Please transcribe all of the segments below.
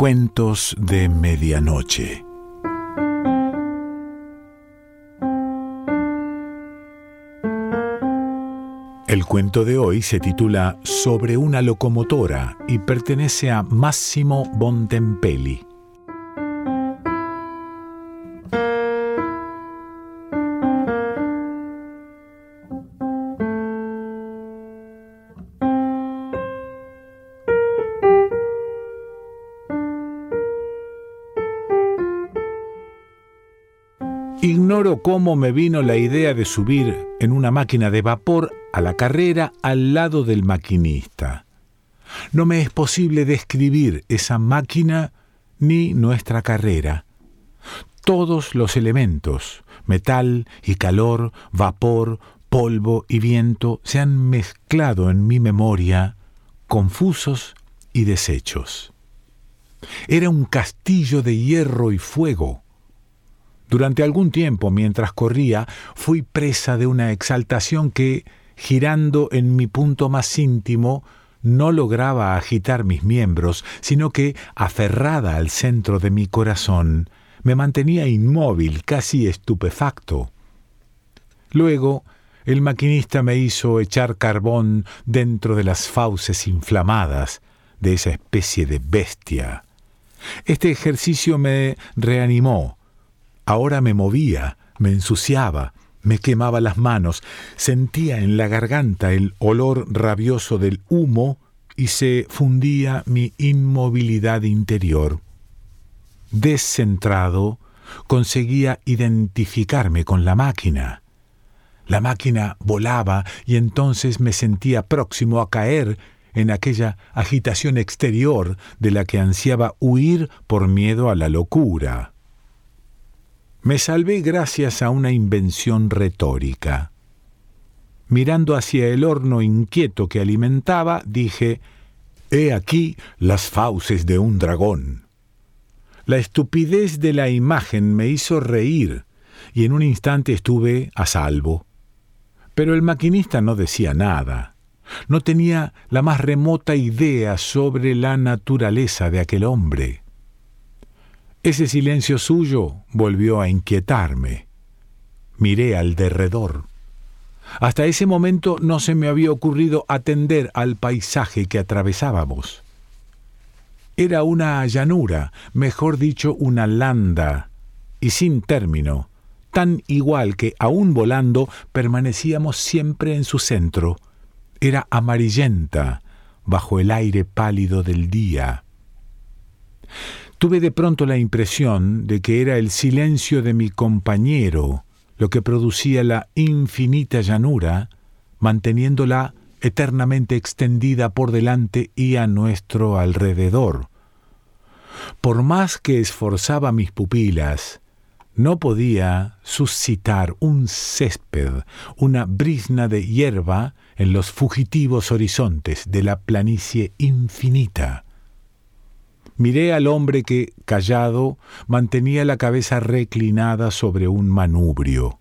Cuentos de Medianoche. El cuento de hoy se titula Sobre una locomotora y pertenece a Massimo Bontempelli. Ignoro cómo me vino la idea de subir en una máquina de vapor a la carrera al lado del maquinista. No me es posible describir esa máquina ni nuestra carrera. Todos los elementos, metal y calor, vapor, polvo y viento, se han mezclado en mi memoria, confusos y deshechos. Era un castillo de hierro y fuego, durante algún tiempo, mientras corría, fui presa de una exaltación que, girando en mi punto más íntimo, no lograba agitar mis miembros, sino que, aferrada al centro de mi corazón, me mantenía inmóvil, casi estupefacto. Luego, el maquinista me hizo echar carbón dentro de las fauces inflamadas de esa especie de bestia. Este ejercicio me reanimó, Ahora me movía, me ensuciaba, me quemaba las manos, sentía en la garganta el olor rabioso del humo y se fundía mi inmovilidad interior. Descentrado, conseguía identificarme con la máquina. La máquina volaba y entonces me sentía próximo a caer en aquella agitación exterior de la que ansiaba huir por miedo a la locura. Me salvé gracias a una invención retórica. Mirando hacia el horno inquieto que alimentaba, dije, He aquí las fauces de un dragón. La estupidez de la imagen me hizo reír, y en un instante estuve a salvo. Pero el maquinista no decía nada. No tenía la más remota idea sobre la naturaleza de aquel hombre. Ese silencio suyo volvió a inquietarme. Miré al derredor. Hasta ese momento no se me había ocurrido atender al paisaje que atravesábamos. Era una llanura, mejor dicho, una landa, y sin término, tan igual que, aún volando, permanecíamos siempre en su centro. Era amarillenta, bajo el aire pálido del día. Tuve de pronto la impresión de que era el silencio de mi compañero lo que producía la infinita llanura, manteniéndola eternamente extendida por delante y a nuestro alrededor. Por más que esforzaba mis pupilas, no podía suscitar un césped, una brisna de hierba en los fugitivos horizontes de la planicie infinita. Miré al hombre que, callado, mantenía la cabeza reclinada sobre un manubrio.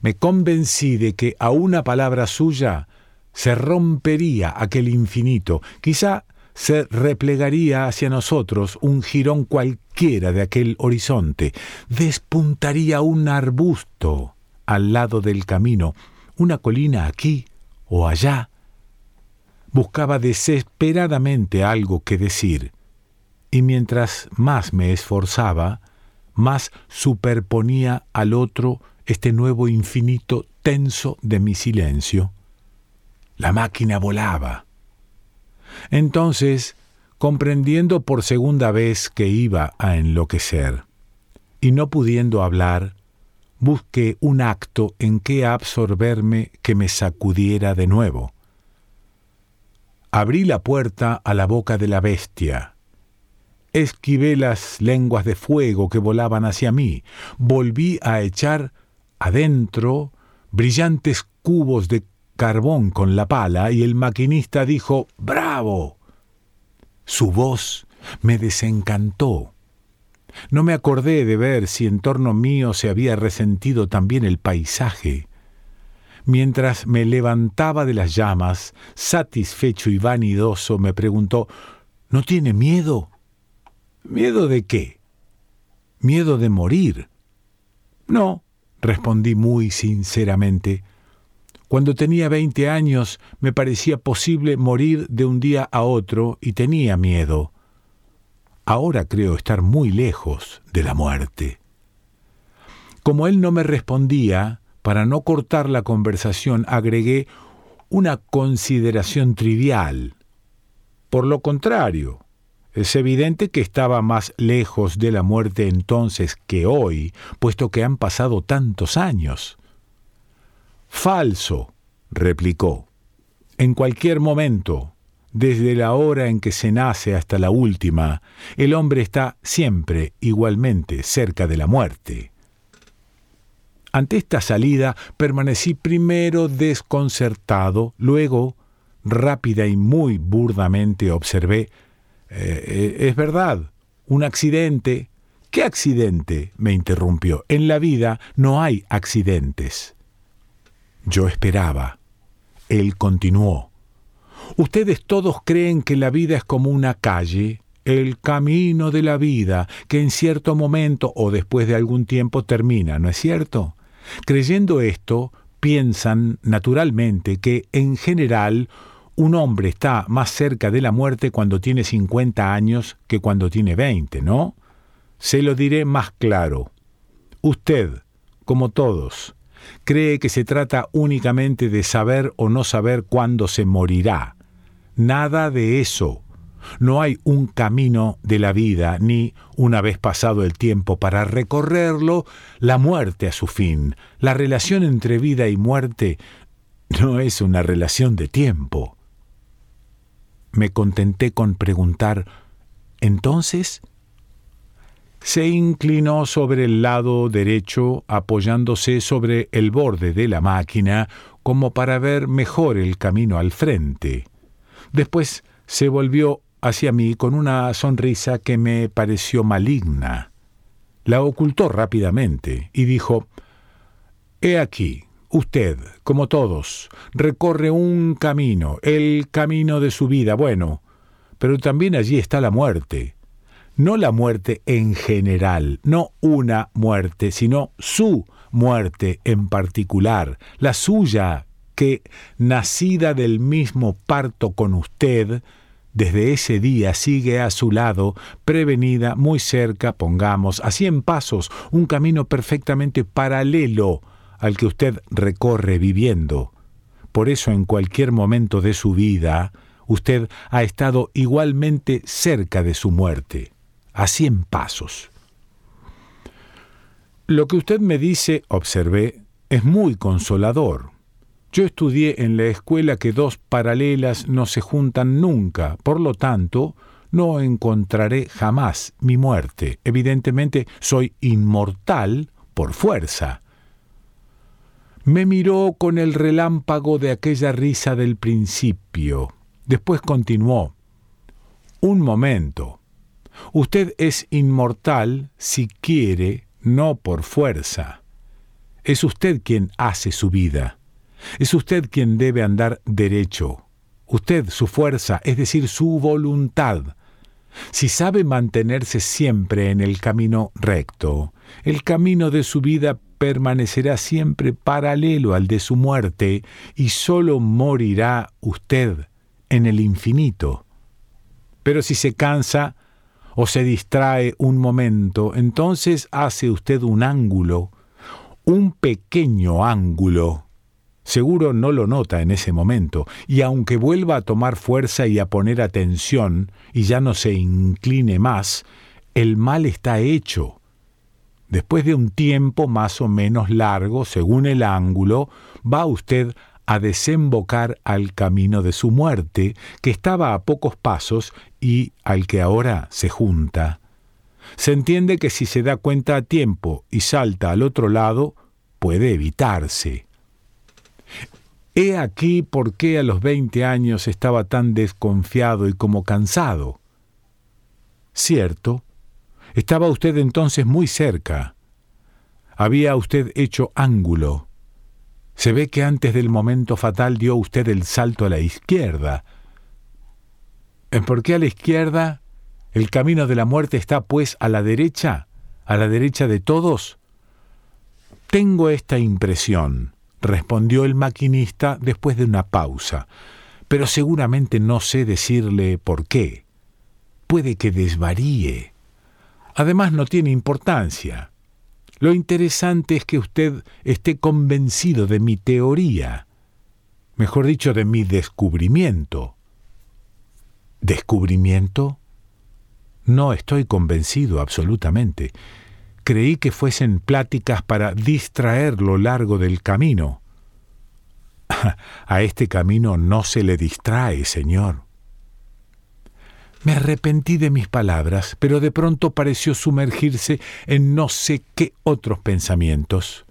Me convencí de que a una palabra suya se rompería aquel infinito, quizá se replegaría hacia nosotros un jirón cualquiera de aquel horizonte, despuntaría un arbusto al lado del camino, una colina aquí o allá. Buscaba desesperadamente algo que decir y mientras más me esforzaba, más superponía al otro este nuevo infinito tenso de mi silencio. La máquina volaba. Entonces, comprendiendo por segunda vez que iba a enloquecer, y no pudiendo hablar, busqué un acto en que absorberme que me sacudiera de nuevo. Abrí la puerta a la boca de la bestia, esquivé las lenguas de fuego que volaban hacia mí, volví a echar adentro brillantes cubos de carbón con la pala y el maquinista dijo ¡Bravo! Su voz me desencantó. No me acordé de ver si en torno mío se había resentido también el paisaje. Mientras me levantaba de las llamas, satisfecho y vanidoso, me preguntó ¿No tiene miedo? ¿Miedo de qué? ¿Miedo de morir? No, respondí muy sinceramente. Cuando tenía veinte años me parecía posible morir de un día a otro y tenía miedo. Ahora creo estar muy lejos de la muerte. Como él no me respondía, para no cortar la conversación agregué una consideración trivial. Por lo contrario, es evidente que estaba más lejos de la muerte entonces que hoy, puesto que han pasado tantos años. Falso, replicó. En cualquier momento, desde la hora en que se nace hasta la última, el hombre está siempre igualmente cerca de la muerte. Ante esta salida permanecí primero desconcertado, luego, rápida y muy burdamente, observé eh, eh, es verdad, un accidente. ¿Qué accidente? me interrumpió. En la vida no hay accidentes. Yo esperaba. Él continuó. Ustedes todos creen que la vida es como una calle, el camino de la vida, que en cierto momento o después de algún tiempo termina, ¿no es cierto? Creyendo esto, piensan naturalmente que en general un hombre está más cerca de la muerte cuando tiene 50 años que cuando tiene 20, ¿no? Se lo diré más claro. Usted, como todos, cree que se trata únicamente de saber o no saber cuándo se morirá. Nada de eso. No hay un camino de la vida, ni, una vez pasado el tiempo para recorrerlo, la muerte a su fin. La relación entre vida y muerte no es una relación de tiempo me contenté con preguntar, ¿entonces? Se inclinó sobre el lado derecho, apoyándose sobre el borde de la máquina, como para ver mejor el camino al frente. Después se volvió hacia mí con una sonrisa que me pareció maligna. La ocultó rápidamente y dijo, He aquí, Usted, como todos, recorre un camino, el camino de su vida, bueno, pero también allí está la muerte. No la muerte en general, no una muerte, sino su muerte en particular, la suya, que, nacida del mismo parto con usted, desde ese día sigue a su lado, prevenida, muy cerca, pongamos, a cien pasos, un camino perfectamente paralelo al que usted recorre viviendo. Por eso en cualquier momento de su vida, usted ha estado igualmente cerca de su muerte, a cien pasos. Lo que usted me dice, observé, es muy consolador. Yo estudié en la escuela que dos paralelas no se juntan nunca, por lo tanto, no encontraré jamás mi muerte. Evidentemente, soy inmortal por fuerza, me miró con el relámpago de aquella risa del principio. Después continuó. Un momento. Usted es inmortal si quiere, no por fuerza. Es usted quien hace su vida. Es usted quien debe andar derecho. Usted, su fuerza, es decir, su voluntad. Si sabe mantenerse siempre en el camino recto, el camino de su vida permanecerá siempre paralelo al de su muerte y sólo morirá usted en el infinito. Pero si se cansa o se distrae un momento, entonces hace usted un ángulo, un pequeño ángulo. Seguro no lo nota en ese momento, y aunque vuelva a tomar fuerza y a poner atención, y ya no se incline más, el mal está hecho Después de un tiempo más o menos largo, según el ángulo, va usted a desembocar al camino de su muerte, que estaba a pocos pasos y al que ahora se junta. Se entiende que si se da cuenta a tiempo y salta al otro lado, puede evitarse. He aquí por qué a los veinte años estaba tan desconfiado y como cansado. Cierto, estaba usted entonces muy cerca. Había usted hecho ángulo. Se ve que antes del momento fatal dio usted el salto a la izquierda. ¿Por qué a la izquierda? ¿El camino de la muerte está pues a la derecha? ¿A la derecha de todos? Tengo esta impresión, respondió el maquinista después de una pausa, pero seguramente no sé decirle por qué. Puede que desvaríe. Además no tiene importancia. Lo interesante es que usted esté convencido de mi teoría, mejor dicho, de mi descubrimiento. ¿Descubrimiento? No estoy convencido absolutamente. Creí que fuesen pláticas para distraer lo largo del camino. A este camino no se le distrae, señor. Me arrepentí de mis palabras, pero de pronto pareció sumergirse en no sé qué otros pensamientos.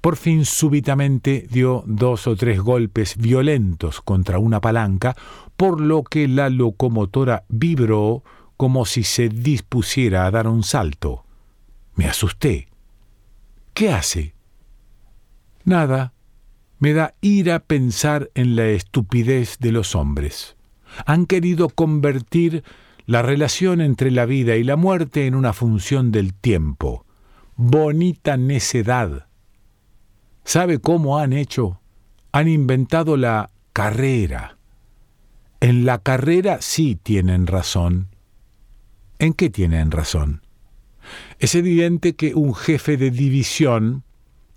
Por fin súbitamente dio dos o tres golpes violentos contra una palanca, por lo que la locomotora vibró como si se dispusiera a dar un salto. Me asusté. ¿Qué hace? Nada. Me da ira pensar en la estupidez de los hombres han querido convertir la relación entre la vida y la muerte en una función del tiempo. Bonita necedad. ¿Sabe cómo han hecho? Han inventado la carrera. En la carrera sí tienen razón. ¿En qué tienen razón? Es evidente que un jefe de división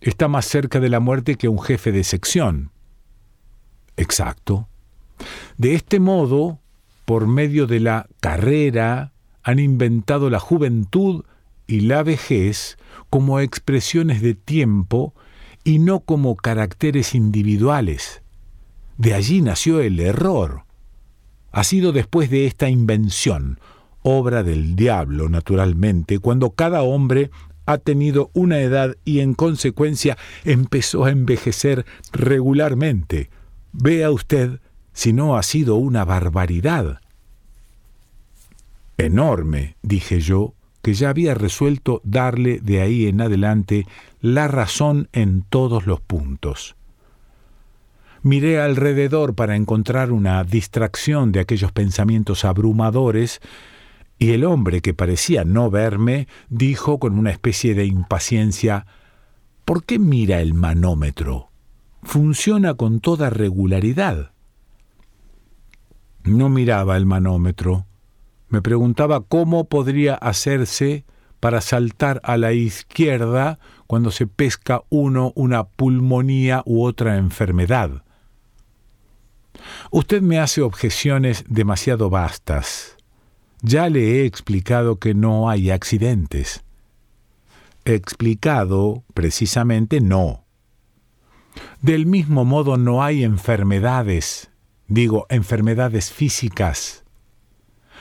está más cerca de la muerte que un jefe de sección. Exacto. De este modo, por medio de la carrera, han inventado la juventud y la vejez como expresiones de tiempo y no como caracteres individuales. De allí nació el error. Ha sido después de esta invención, obra del diablo, naturalmente, cuando cada hombre ha tenido una edad y en consecuencia empezó a envejecer regularmente. Vea usted si no ha sido una barbaridad. Enorme, dije yo, que ya había resuelto darle de ahí en adelante la razón en todos los puntos. Miré alrededor para encontrar una distracción de aquellos pensamientos abrumadores, y el hombre, que parecía no verme, dijo con una especie de impaciencia ¿Por qué mira el manómetro? Funciona con toda regularidad. No miraba el manómetro. Me preguntaba cómo podría hacerse para saltar a la izquierda cuando se pesca uno una pulmonía u otra enfermedad. Usted me hace objeciones demasiado vastas. Ya le he explicado que no hay accidentes. Explicado, precisamente, no. Del mismo modo no hay enfermedades digo enfermedades físicas.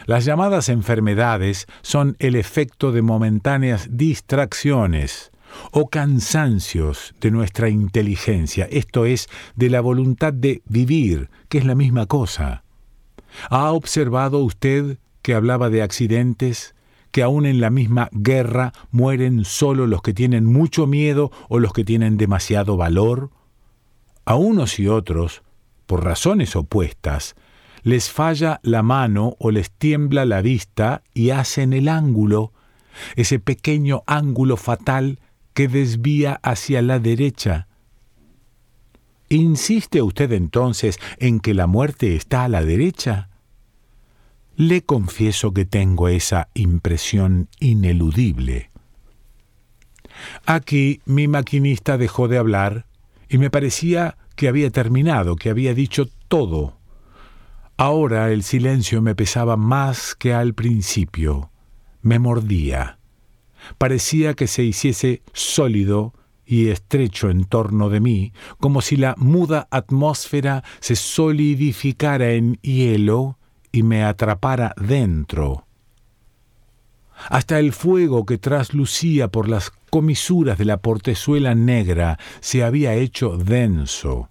Las llamadas enfermedades son el efecto de momentáneas distracciones o cansancios de nuestra inteligencia, esto es, de la voluntad de vivir, que es la misma cosa. ¿Ha observado usted que hablaba de accidentes, que aún en la misma guerra mueren solo los que tienen mucho miedo o los que tienen demasiado valor? A unos y otros por razones opuestas, les falla la mano o les tiembla la vista y hacen el ángulo, ese pequeño ángulo fatal que desvía hacia la derecha. ¿Insiste usted entonces en que la muerte está a la derecha? Le confieso que tengo esa impresión ineludible. Aquí mi maquinista dejó de hablar y me parecía que había terminado, que había dicho todo. Ahora el silencio me pesaba más que al principio, me mordía. Parecía que se hiciese sólido y estrecho en torno de mí, como si la muda atmósfera se solidificara en hielo y me atrapara dentro. Hasta el fuego que traslucía por las comisuras de la portezuela negra se había hecho denso.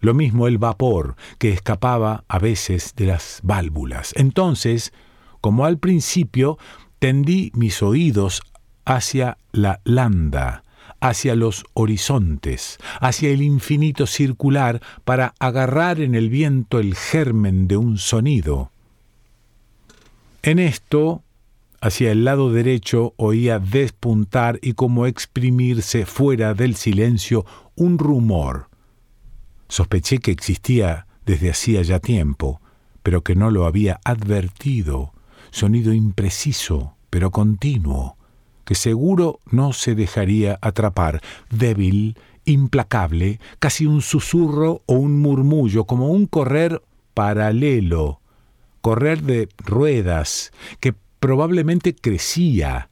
Lo mismo el vapor que escapaba a veces de las válvulas. Entonces, como al principio, tendí mis oídos hacia la landa, hacia los horizontes, hacia el infinito circular, para agarrar en el viento el germen de un sonido. En esto, hacia el lado derecho oía despuntar y como exprimirse fuera del silencio un rumor. Sospeché que existía desde hacía ya tiempo, pero que no lo había advertido, sonido impreciso, pero continuo, que seguro no se dejaría atrapar, débil, implacable, casi un susurro o un murmullo, como un correr paralelo, correr de ruedas, que probablemente crecía.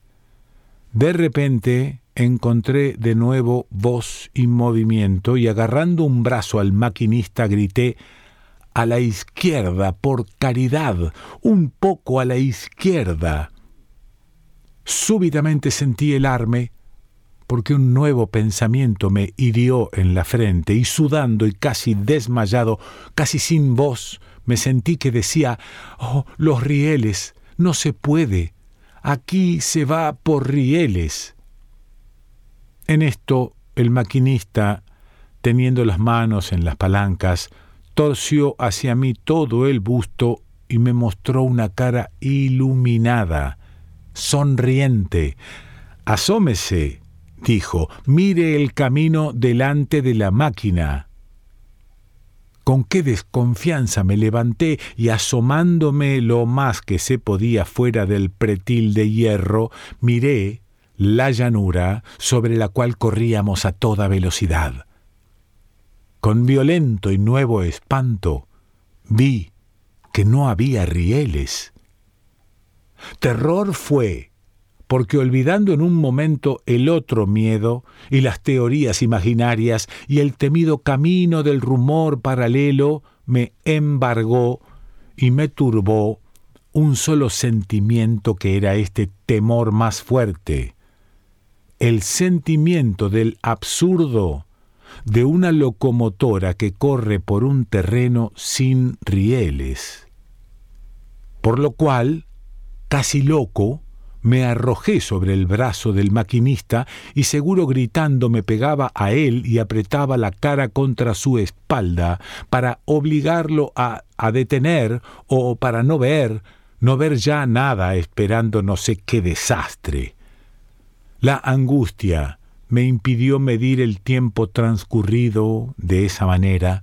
De repente encontré de nuevo voz y movimiento y agarrando un brazo al maquinista grité a la izquierda, por caridad, un poco a la izquierda. Súbitamente sentí el arme, porque un nuevo pensamiento me hirió en la frente y sudando y casi desmayado, casi sin voz, me sentí que decía, oh, los rieles, no se puede, aquí se va por rieles. En esto el maquinista, teniendo las manos en las palancas, torció hacia mí todo el busto y me mostró una cara iluminada, sonriente. Asómese, dijo, mire el camino delante de la máquina. Con qué desconfianza me levanté y asomándome lo más que se podía fuera del pretil de hierro, miré la llanura sobre la cual corríamos a toda velocidad. Con violento y nuevo espanto vi que no había rieles. Terror fue, porque olvidando en un momento el otro miedo y las teorías imaginarias y el temido camino del rumor paralelo, me embargó y me turbó un solo sentimiento que era este temor más fuerte, el sentimiento del absurdo de una locomotora que corre por un terreno sin rieles. Por lo cual, casi loco, me arrojé sobre el brazo del maquinista y seguro gritando me pegaba a él y apretaba la cara contra su espalda para obligarlo a, a detener o para no ver, no ver ya nada esperando no sé qué desastre. La angustia, me impidió medir el tiempo transcurrido de esa manera.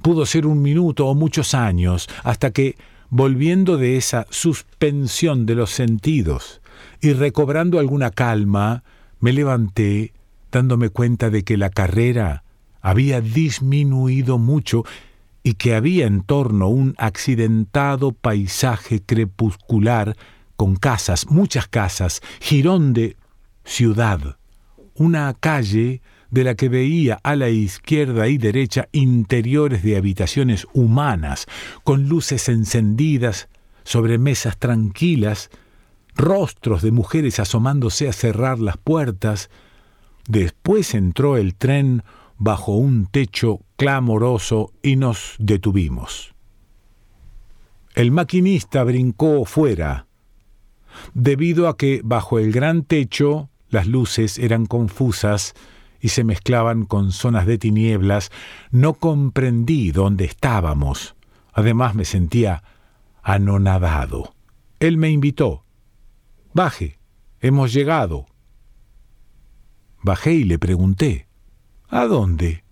Pudo ser un minuto o muchos años, hasta que, volviendo de esa suspensión de los sentidos y recobrando alguna calma, me levanté, dándome cuenta de que la carrera había disminuido mucho y que había en torno un accidentado paisaje crepuscular con casas, muchas casas, jirón de ciudad una calle de la que veía a la izquierda y derecha interiores de habitaciones humanas, con luces encendidas, sobre mesas tranquilas, rostros de mujeres asomándose a cerrar las puertas. Después entró el tren bajo un techo clamoroso y nos detuvimos. El maquinista brincó fuera, debido a que bajo el gran techo las luces eran confusas y se mezclaban con zonas de tinieblas. No comprendí dónde estábamos. Además me sentía anonadado. Él me invitó. Baje, hemos llegado. Bajé y le pregunté, ¿A dónde?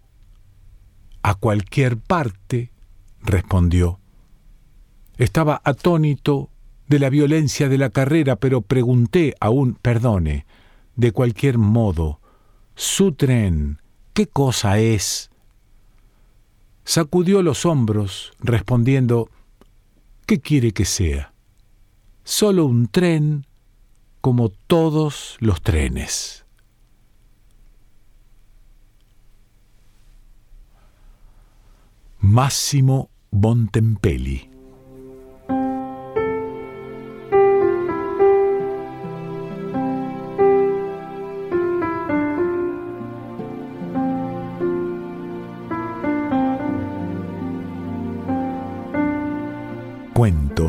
A cualquier parte, respondió. Estaba atónito de la violencia de la carrera, pero pregunté aún, perdone, de cualquier modo, su tren, ¿qué cosa es? Sacudió los hombros, respondiendo, ¿qué quiere que sea? Solo un tren como todos los trenes. Máximo Bontempelli